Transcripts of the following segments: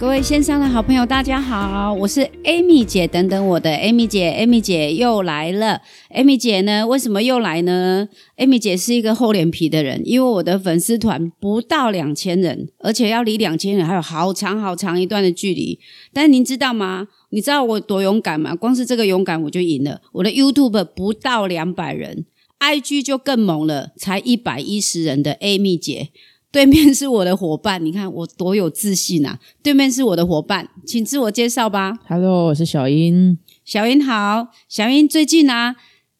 各位线上的好朋友，大家好，我是 Amy 姐，等等我的 Amy 姐，Amy 姐又来了。Amy 姐呢，为什么又来呢？Amy 姐是一个厚脸皮的人，因为我的粉丝团不到两千人，而且要离两千人还有好长好长一段的距离。但您知道吗？你知道我多勇敢吗？光是这个勇敢我就赢了。我的 YouTube 不到两百人，IG 就更猛了，才一百一十人的 Amy 姐。对面是我的伙伴，你看我多有自信啊！对面是我的伙伴，请自我介绍吧。Hello，我是小英。小英好，小英最近啊，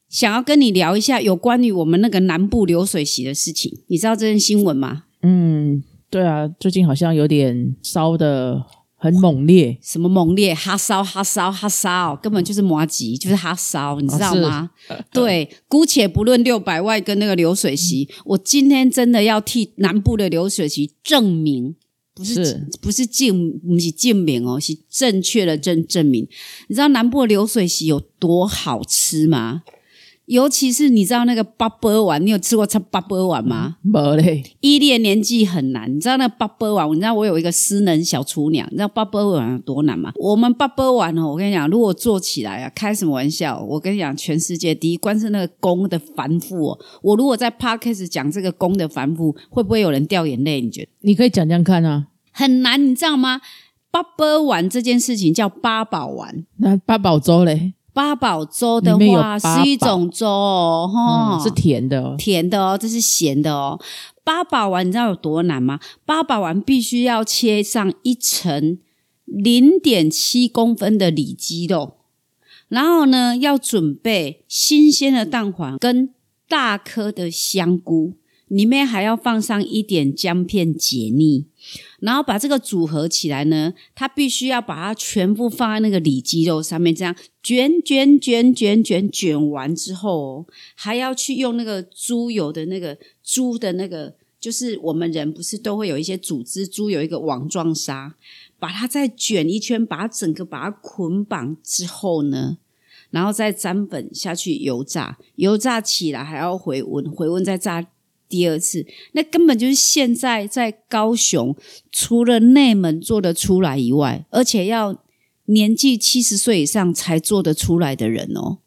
想要跟你聊一下有关于我们那个南部流水席的事情。你知道这件新闻吗？嗯，对啊，最近好像有点烧的很猛烈，什么猛烈哈烧哈烧哈烧，根本就是麻吉，就是哈烧，你知道吗？对，姑且不论六百万跟那个流水席，我今天真的要替南部的流水席证明。不是是不是证不是证明哦，是正确的证证明。你知道南部的流水席有多好吃吗？尤其是你知道那个八波丸，你有吃过吃八波丸吗？没嘞，依恋年纪很难，你知道那八波丸？你知道我有一个私人小厨娘，你知道八波丸有多难吗？我们八波丸哦，我跟你讲，如果做起来啊，开什么玩笑？我跟你讲，全世界第一，关是那个工的繁复哦。我如果在 podcast 讲这个工的繁复，会不会有人掉眼泪？你觉得你可以讲讲看啊。很难？你知道吗？八波丸这件事情叫八宝丸。那八宝粥嘞，八宝粥的话是一种粥哦，哈、嗯，是甜的哦。甜的哦，这是咸的哦。八宝丸你知道有多难吗？八宝丸必须要切上一层零点七公分的里脊肉，然后呢，要准备新鲜的蛋黄跟大颗的香菇，里面还要放上一点姜片解腻，然后把这个组合起来呢，它必须要把它全部放在那个里脊肉上面，这样卷卷卷卷卷卷完之后哦，还要去用那个猪油的那个猪的那个，就是我们人不是都会有一些组织，猪有一个网状纱，把它再卷一圈，把它整个把它捆绑之后呢，然后再沾粉下去油炸，油炸起来还要回温，回温再炸第二次，那根本就是现在在高雄除了内门做得出来以外，而且要年纪七十岁以上才做得出来的人哦。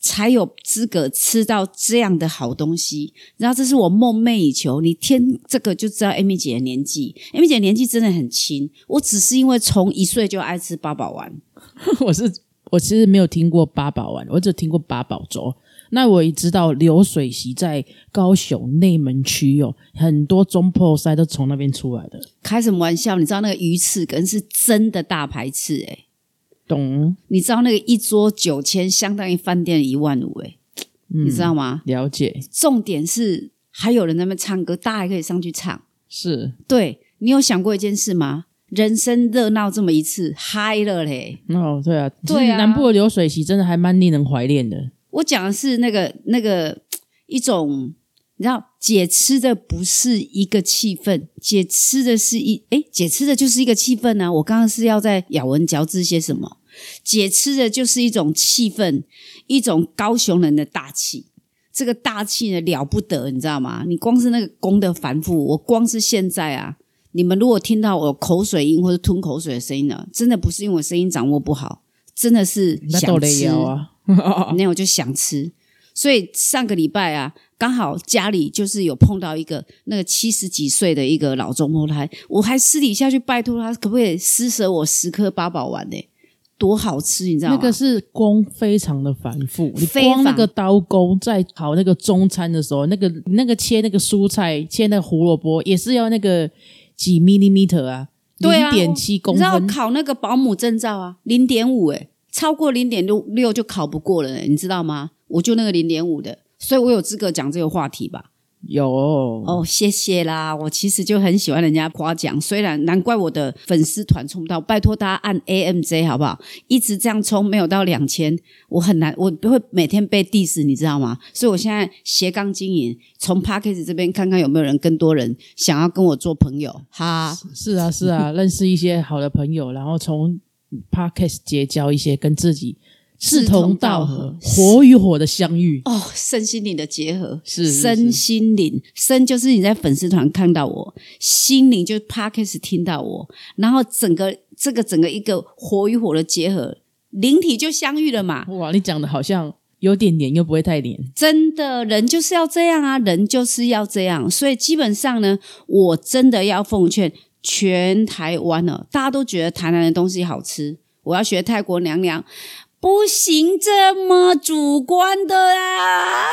才有资格吃到这样的好东西，然后这是我梦寐以求。你听这个就知道 Amy 姐的年纪，Amy 姐年纪真的很轻。我只是因为从一岁就爱吃八宝丸，我是我其实没有听过八宝丸，我只听过八宝粥。那我也知道流水席在高雄内门区哦，很多中破塞都从那边出来的。开什么玩笑？你知道那个鱼翅羹是真的大排翅诶、懂你知道那个一桌九千相当于饭店一万五诶、你知道吗？了解重点是还有人在那边唱歌，大家还可以上去唱。是对你有想过一件事吗？人生热闹这么一次，嗨了嘞！哦，对啊，对啊南部的流水席真的还蛮令人怀念的。我讲的是那个那个一种，你知道，解吃的不是一个气氛，解吃的是一诶，解吃的就是一个气氛啊！我刚刚是要在咬文嚼字些什么？解吃的就是一种气氛，一种高雄人的大气。这个大气呢了不得，你知道吗？你光是那个功的繁复，我光是现在啊，你们如果听到我口水音或者吞口水的声音呢，真的不是因为我声音掌握不好，真的是想吃。那我就想吃。所以上个礼拜啊，刚好家里就是有碰到一个那个七十几岁的一个老中婆台，我还私底下去拜托他，可不可以施舍我十颗八宝丸呢、多好吃，你知道吗？那个是工非常的繁复，你光那个刀工在烤那个中餐的时候，那个那个切那个蔬菜，切那个胡萝卜也是要那个几 millimeter 啊，零点七公你知道分，考那个保姆证照啊，零点五哎，超过零点六六就考不过了、欸，你知道吗？我就那个零点五的，所以我有资格讲这个话题吧。有哦，谢谢啦！我其实就很喜欢人家夸奖，虽然难怪我的粉丝团冲不到，拜托大家按 AMJ 好不好？一直这样冲没有到两千，我很难，我不会每天被 diss，你知道吗？所以我现在斜杠经营，从 p a c k a g e 这边看看有没有人更多人想要跟我做朋友，哈。是啊是啊，认识一些好的朋友，然后从 podcast 结交一些跟自己志同道合，火与火的相遇。哦，身心灵的结合是身心灵，身就是你在粉丝团看到我，心灵就是 podcast 听到我，然后整个这个整个一个火与火的结合，灵体就相遇了嘛。哇，你讲的好像有点黏，又不会太黏。真的，人就是要这样啊，人就是要这样。所以基本上呢，我真的要奉劝全台湾了，大家都觉得台南的东西好吃，我要学泰国娘娘，不行这么主观的啊！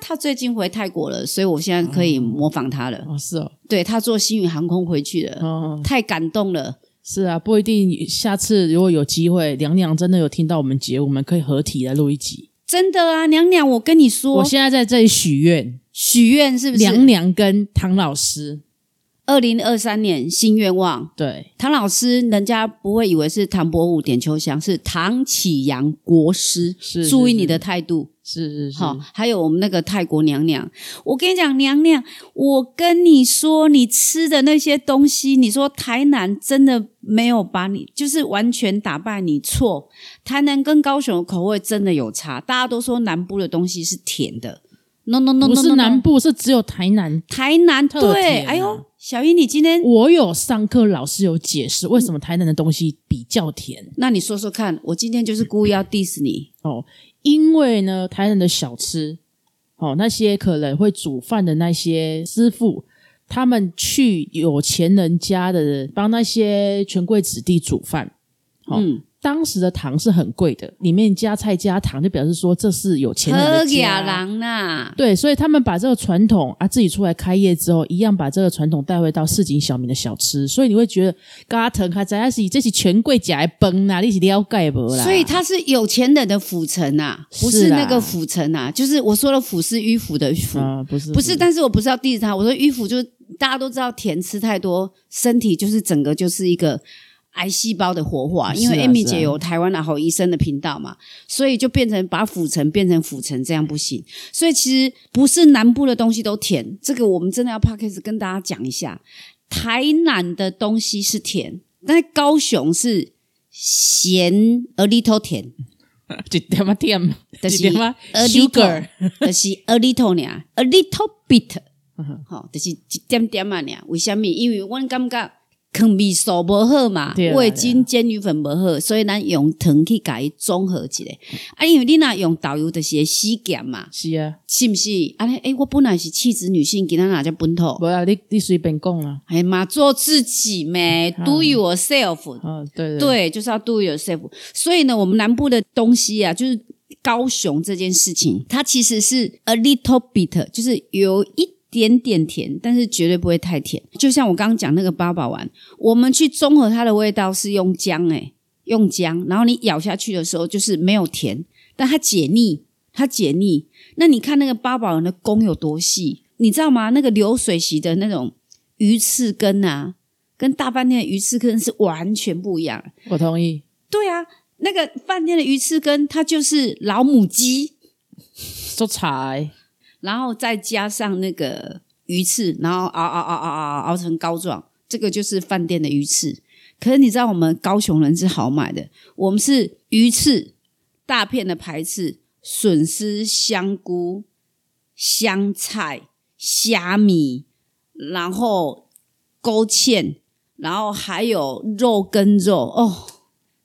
他最近回泰国了，所以我现在可以模仿他了。哦，是哦，对他坐星宇航空回去了，哦，太感动了。是啊，不一定。下次如果有机会，娘娘真的有听到我们节目，我们可以合体来录一集。真的啊，娘娘，我跟你说我，现在在这里许愿，许愿是不是？娘娘跟唐老师，二零二三年新愿望，对，唐老师，人家不会以为是唐伯虎点秋香，是唐启阳国师。是注意你的态度，是是是，好、还有我们那个泰国娘娘，我跟你讲，娘娘，我跟你说，你吃的那些东西，你说台南真的没有把你，就是完全打败你，错。台南跟高雄的口味真的有差，大家都说南部的东西是甜的，no no no 不是南部，是只有台南。台南特对，哎呦，小英，你今天我有上课，老师有解释为什么台南的东西比较甜。那你说说看，我今天就是故意要 diss 你。哦，因为呢，台南的小吃哦，那些可能会煮饭的那些师傅，他们去有钱人家的帮那些权贵子弟煮饭，哦嗯，当时的糖是很贵的，里面加菜加糖，就表示说这是有钱人喝的雅家。郎呐，对，所以他们把这个传统啊，自己出来开业之后，一样把这个传统带回到市井小民的小吃，所以你会觉得嘎腾还在是这是权贵假来崩啦，你是了解不啦？所以它是有钱人的府城啊，不是那个府城啊，就是我说的府是迂腐的腐，啊、不是不是，但是我不是要 diss 他，我说迂腐就是大家都知道甜吃太多，身体就是整个就是一个。癌细胞的活化，因为 Amy 姐有台湾的好医生的频道嘛，所以就变成把腐城变成腐城，这样不行。所以其实不是南部的东西都甜，这个我们真的要 p d c a s 跟大家讲一下。台南的东西是甜，但是高雄是咸 a little 甜，一点啊甜，但是 a sugar，little，就是 a little 呢，a little bit，好，就是一点点啊呢。为什么？因为我感觉坑味素无好嘛味精、煎鱼粉不好，所以咱用糖去改综合起来。啊，因为你若用导游就是会死咸嘛，是啊，是不是？啊，诶，我本来是气质女性，今仔哪叫本土？不啊，你你随便讲啦，哎妈，做自己咩，do yourself。啊，对对，对，就是要 do yourself。所以呢，我们南部的东西啊，就是高雄这件事情，它其实是 a little bit，就是有一点点甜，但是绝对不会太甜。就像我刚刚讲那个八宝丸，我们去综合它的味道是用姜、欸，用姜，然后你咬下去的时候就是没有甜，但它解腻，它解腻。那你看那个八宝丸的弓有多细，你知道吗？那个流水席的那种鱼翅根啊，跟大饭店的鱼翅根是完全不一样。我同意，对啊，那个饭店的鱼翅根，它就是老母鸡，做菜然后再加上那个鱼翅，然后熬熬熬熬熬熬成膏状，这个就是饭店的鱼翅。可是你知道我们高雄人是好买的，我们是鱼翅、大片的排翅、笋丝、香菇、香菜、虾米，然后勾芡，然后还有肉跟肉哦。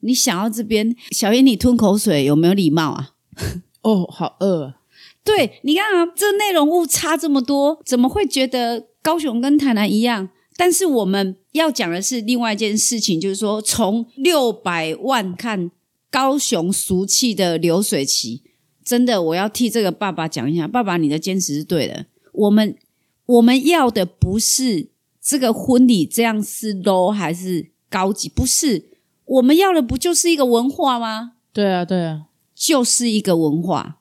你想要这边，小英，你吞口水有没有礼貌啊？哦，好饿，对，你看啊，这内容物差这么多，怎么会觉得高雄跟台南一样？但是我们要讲的是另外一件事情，就是说从六百万看高雄俗气的流水席，真的，我要替这个爸爸讲一下，爸爸你的坚持是对的。我们我们要的不是这个婚礼这样是 low 还是高级，不是，我们要的不就是一个文化吗？对啊对啊，就是一个文化，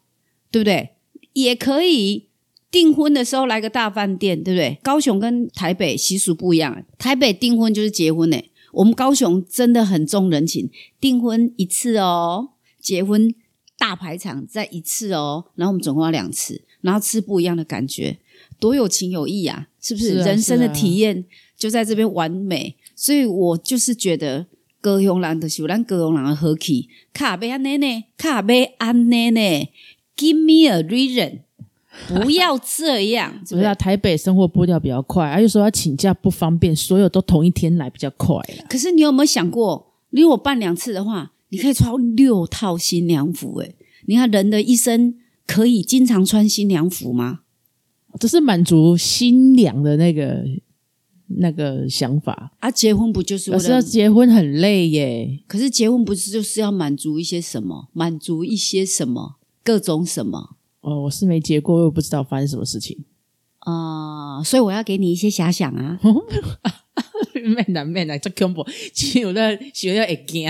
对不对？也可以订婚的时候来个大饭店，对不对？高雄跟台北习俗不一样，台北订婚就是结婚诶，我们高雄真的很重人情，订婚一次哦，结婚大排场再一次哦，然后我们总共要两次，然后吃不一样的感觉，多有情有义啊！是不是？是啊人生的体验就在这边完美，所以我就是觉得。高雄人就是有咱高雄人的和气，卡贝安尼呢，卡贝安尼呢，Give me a reason，不要这样，不是啊，台北生活步调比较快，啊，有时候要请假不方便，所有都同一天来比较快啦。可是你有没有想过，你如果办两次的话，你可以穿六套新娘服、诶，你看人的一生可以经常穿新娘服吗？这是满足新娘的那个那个想法。啊，结婚不就是我可是要了？结婚很累耶，可是结婚不是就是要满足一些什么？满足一些什么？各种什么？哦，我是没结过，我也不知道发生什么事情。啊、所以我要给你一些遐想啊。免啦免啦，这恐怖，只有那学校会惊。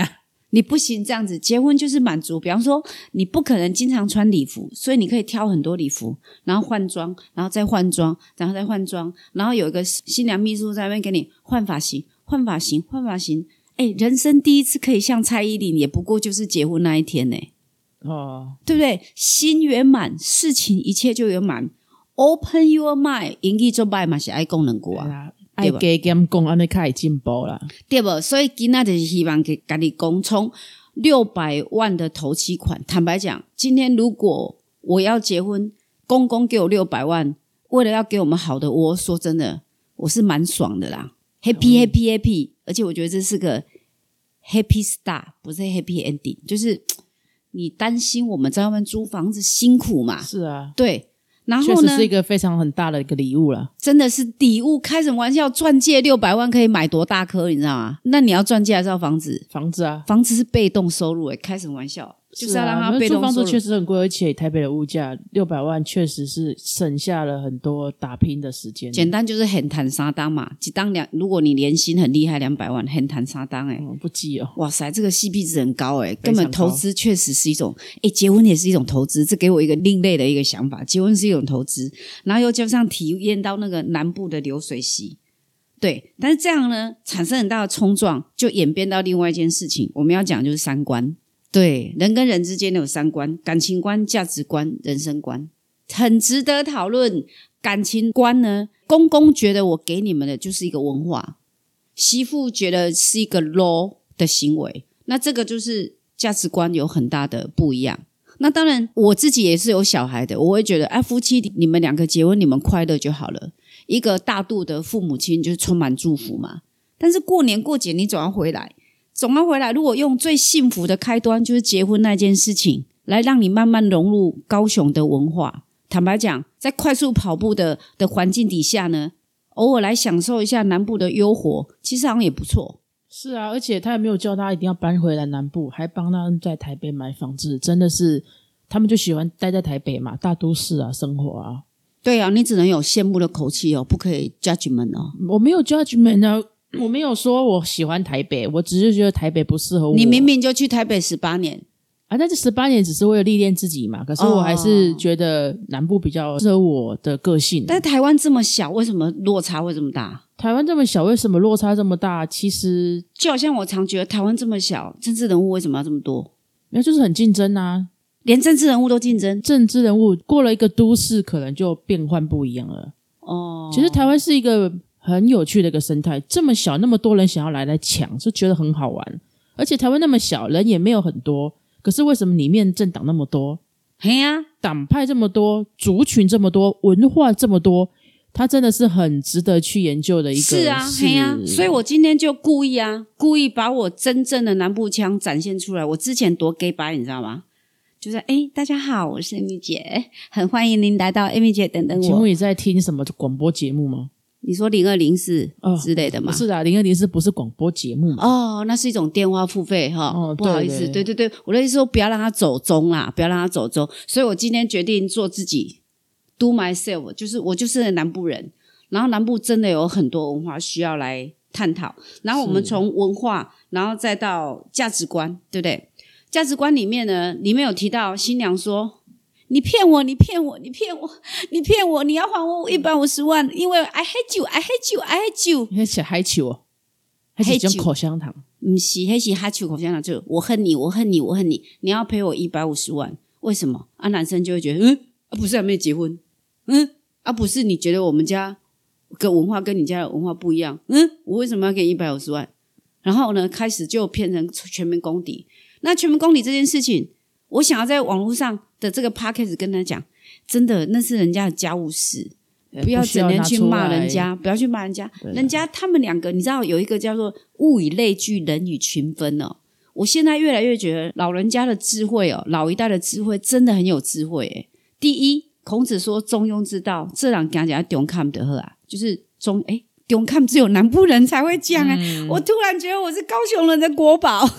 你不行这样子，结婚就是满足。比方说，你不可能经常穿礼服，所以你可以挑很多礼服，然后换装，然后再换装，然后再换装，然后有一个新娘秘书在那边给你换发型、换发型、换发型。哎，人生第一次可以像蔡依林，也不过就是结婚那一天呢，哦，对不对？心圆满，事情一切就圆满。Open your mind，英语做拜嘛是爱功能过啊。啊，爱加减讲，安尼较会进步啦。对不？所以今仔就是希望给家己讲，从六百万的头期款，坦白讲，今天如果我要结婚，公公给我六百万，为了要给我们好的窝，说真的，我是蛮爽的啦，happy happy happy，而且我觉得这是个 happy star，不是 happy ending，就是你担心我们在外面租房子辛苦嘛，是啊，对。然后呢确实是一，个非常很大的一个礼物了。真的是礼物，开什么玩笑？钻戒六百万可以买多大颗，你知道吗？那你要钻戒还是要房子？房子啊，房子是被动收入、欸，开什么玩笑？就是要让啊他被房子确实很贵，而且台北的物价六百万，确实是省下了很多打拼的时间。简单就是很谈沙当嘛，几当两，如果你年薪很厉害，两百万很谈沙当哎、嗯不计哦，哇塞，这个 CP 值很高哎、根本投资确实是一种，哎、结婚也是一种投资，这给我一个另类的一个想法，结婚是一种投资，然后又加上体验到那个南部的流水席，对，但是这样呢，产生很大的冲撞，就演变到另外一件事情，我们要讲就是三观，对，人跟人之间有三观，感情观、价值观、人生观，很值得讨论。感情观呢，公公觉得我给你们的就是一个文化，媳妇觉得是一个 low 的行为，那这个就是价值观有很大的不一样。那当然，我自己也是有小孩的，我会觉得，哎，夫妻你们两个结婚，你们快乐就好了。一个大度的父母亲就是充满祝福嘛。但是过年过节你总要回来，总要回来。如果用最幸福的开端就是结婚那件事情，来让你慢慢融入高雄的文化。坦白讲，在快速跑步的的环境底下呢，偶尔来享受一下南部的优活，其实好像也不错。是啊，而且他也没有叫他一定要搬回来南部，还帮他在台北买房子，真的是他们就喜欢待在台北嘛，大都市啊，生活啊。对啊，你只能有羡慕的口气哦，不可以 judgment 哦。我没有 judgment 啊，我没有说我喜欢台北，我只是觉得台北不适合我。你明明就去台北十八年，啊，但这十八年只是为了历练自己嘛，可是我还是觉得南部比较适合我的个性。但台湾这么小，为什么落差会这么大？台湾这么小，为什么落差这么大？其实就好像我常觉得台湾这么小，政治人物为什么要这么多？那就是很竞争啊，连政治人物都竞争政治人物过了一个都市，可能就变换不一样了。哦。其实台湾是一个很有趣的一个生态，这么小，那么多人想要来来抢，是觉得很好玩。而且台湾那么小，人也没有很多，可是为什么里面政党那么多，嘿呀、党派这么多，族群这么多，文化这么多？它真的是很值得去研究的一个是啊，嘿呀、所以我今天就故意啊，故意把我真正的南部腔展现出来。我之前多 gay 白，你知道吗？就是哎，大家好，我是 Amy 姐，很欢迎您来到 Amy 姐等等我。请问你在听什么广播节目吗？你说零二零四哦之类的吗？不是的，零二零四不是广播节目嘛？哦，那是一种电话付费哈，哦不好意思，对对对对，我的意思说不要让它走中啦，不要让它走中，所以我今天决定做自己，do myself，就是我就是南部人，然后南部真的有很多文化需要来探讨，然后我们是从文化，然后再到价值观，对不对？价值观里面呢，里面有提到新娘说。你骗我！你骗我！你骗我！你骗我！你要还我一百五十万，因为 I hate you! I hate you! I hate you! 那是海球哦，还是种口香糖？不是，还是哈球口香糖，就我恨你，我恨你，我恨你，你要赔我一百五十万，为什么？啊，男生就会觉得，嗯，啊，不是还没结婚，嗯，啊，不是，你觉得我们家跟文化跟你家的文化不一样，嗯，我为什么要给你一百五十万？然后呢，开始就变成全民公敌。那全民公敌这件事情，我想要在网络上的这个 p a c k a g e 跟他讲，真的那是人家的家务事，不要整天去骂人家，不要去骂人家。人家他们两个，你知道有一个叫做物以类聚，人以群分哦。我现在越来越觉得老人家的智慧哦，老一代的智慧真的很有智慧。诶第一，孔子说中庸之道，这两讲讲中看的喝啊，就是中哎。中看只有南部人才会讲哎，我突然觉得我是高雄人的国宝，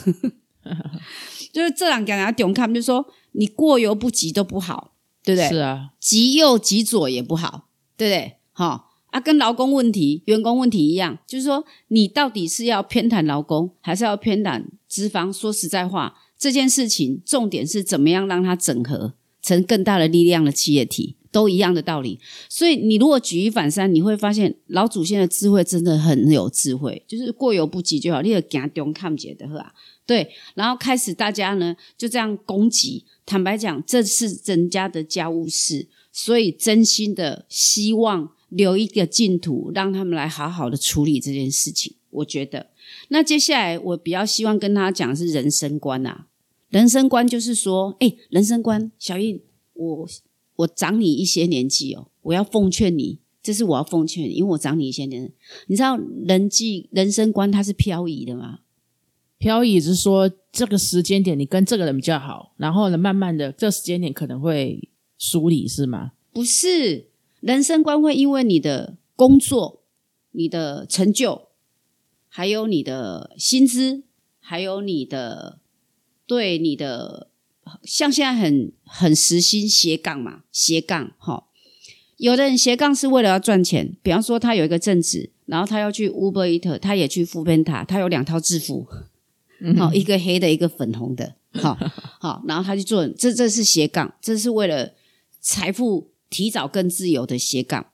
就是这两讲讲勇看，就是说你过犹不及都不好，对不对？是啊，极右极左也不好，对不对？好啊，跟劳工问题、员工问题一样，就是说你到底是要偏袒劳工，还是要偏袒资方？说实在话，这件事情重点是怎么样让它整合成更大的力量的企业体。都一样的道理，所以你如果举一反三，你会发现老祖先的智慧真的很有智慧，就是过犹不及就好，你要行中看解的呵，对，然后开始大家呢就这样攻击，坦白讲，这是人家的家务事，所以真心的希望留一个净土，让他们来好好的处理这件事情。我觉得，那接下来我比较希望跟他讲是人生观啊，人生观就是说，哎，人生观，小印我。我长你一些年纪哦，我要奉劝你，这是我要奉劝你，因为我长你一些年。你知道人际人生观它是漂移的吗？漂移是说这个时间点你跟这个人比较好，然后呢，慢慢的这时间点可能会疏离，是吗？不是，人生观会因为你的工作、你的成就，还有你的薪资，还有你的对你的。像现在很很实心斜杠嘛，斜杠哈。有的人斜杠是为了要赚钱，比方说他有一个正职，然后他要去 Uber Eat，他也去副编塔，他有两套制服，好一个黑的，一个粉红的，好好，然后他去做，这这是斜杠，这是为了财富提早更自由的斜杠。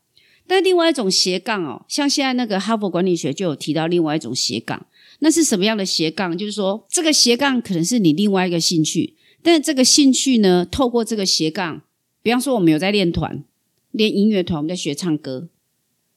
但另外一种斜杠哦，像现在那个哈佛管理学就有提到另外一种斜杠，那是什么样的斜杠？就是说这个斜杠可能是你另外一个兴趣。但这个兴趣呢，透过这个斜杠，比方说我们有在练团、练音乐团，我们在学唱歌。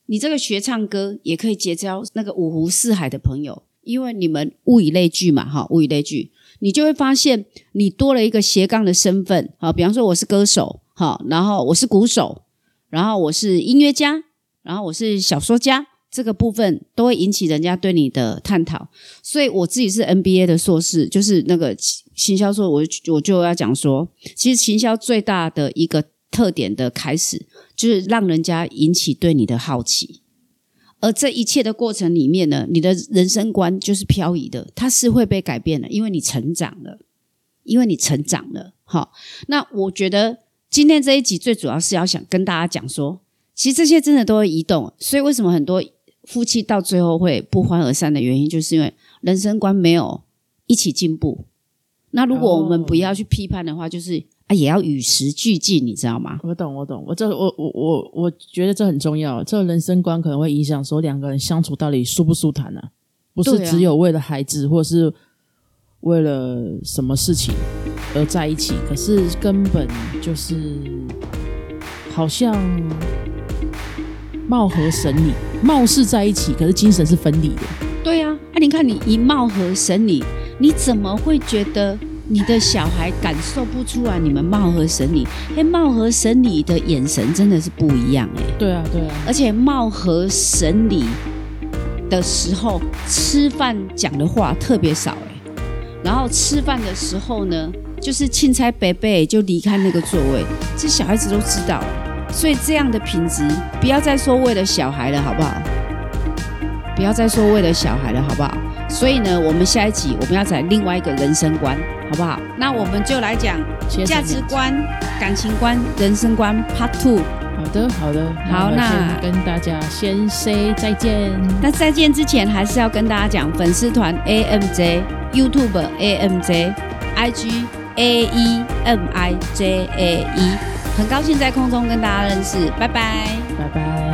你这个学唱歌也可以结交那个五湖四海的朋友，因为你们物以类聚嘛，哈，物以类聚，你就会发现你多了一个斜杠的身份，好，比方说我是歌手，好，然后我是鼓手，然后我是音乐家，然后我是小说家。这个部分都会引起人家对你的探讨，所以我自己是 NBA 的硕士，就是那个行销硕，我我就要讲说，其实行销最大的一个特点的开始，就是让人家引起对你的好奇，而这一切的过程里面呢，你的人生观就是漂移的，它是会被改变的，因为你成长了，因为你成长了。好，那我觉得今天这一集最主要是要想跟大家讲说，其实这些真的都会移动，所以为什么很多。夫妻到最后会不欢而散的原因，就是因为人生观没有一起进步。那如果我们不要去批判的话，就是啊，也要与时俱进，你知道吗？我懂，我懂，我这我我我我觉得这很重要。这人生观可能会影响说两个人相处到底舒不舒坦呢？不是只有为了孩子，或是为了什么事情而在一起，可是根本就是好像。貌合神离，貌似在一起，可是精神是分离的。对呀，啊，你看你一貌合神离，你怎么会觉得你的小孩感受不出来你们貌合神离？哎，貌合神离的眼神真的是不一样哎。对啊，对啊。而且貌合神离的时候，吃饭讲的话特别少哎。然后吃饭的时候呢，就是钦差伯伯就离开那个座位，这小孩子都知道。所以这样的品质，不要再说为了小孩了，好不好？不要再说为了小孩了，好不好？所以呢，我们下一集我们要讲另外一个人生观，好不好？那我们就来讲价值观、感情观、人生观 Part Two。好的，好的，好，那跟大家先 say 再见。那再见之前，还是要跟大家讲粉丝团 AMJ、YouTube AMJ、IG A E M I J A E。很高兴在空中跟大家认识，拜拜，拜拜。